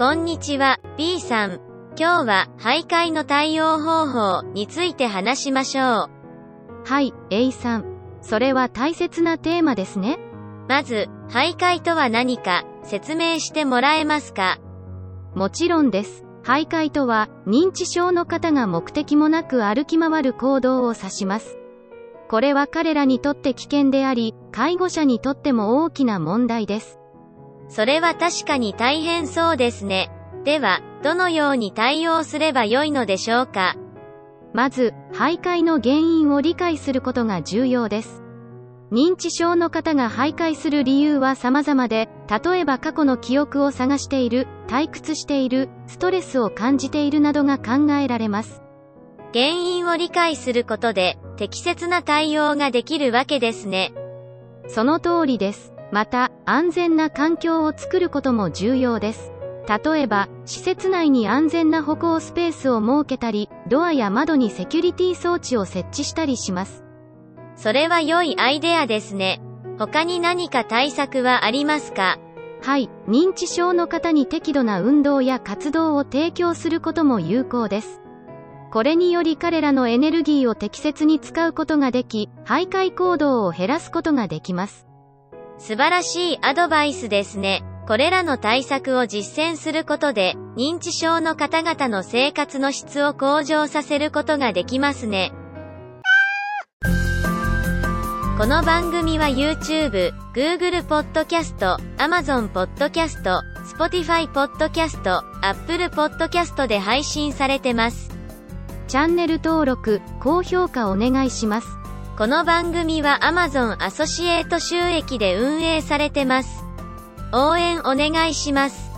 こんにちは、B さん。今日は、徘徊の対応方法について話しましょう。はい、A さん。それは大切なテーマですね。まず、徘徊とは何か、説明してもらえますか？もちろんです。徘徊とは、認知症の方が目的もなく歩き回る行動を指します。これは彼らにとって危険であり、介護者にとっても大きな問題です。それは確かに大変そうですね。では、どのように対応すればよいのでしょうか？まず、徘徊の原因を理解することが重要です。認知症の方が徘徊する理由は様々で、例えば過去の記憶を探している、退屈している、ストレスを感じているなどが考えられます。原因を理解することで、適切な対応ができるわけですね。その通りです。また、安全な環境を作ることも重要です。例えば、施設内に安全な歩行スペースを設けたり、ドアや窓にセキュリティ装置を設置したりします。それは良いアイデアですね。他に何か対策はありますか？はい、認知症の方に適度な運動や活動を提供することも有効です。これにより彼らのエネルギーを適切に使うことができ、徘徊行動を減らすことができます。素晴らしいアドバイスですね。これらの対策を実践することで、認知症の方々の生活の質を向上させることができますね。この番組は YouTube、Google Podcast、Amazon Podcast、Spotify Podcast、Apple Podcast で配信されてます。チャンネル登録、高評価お願いします。この番組は Amazon アソシエイト収益で運営されてます。応援お願いします。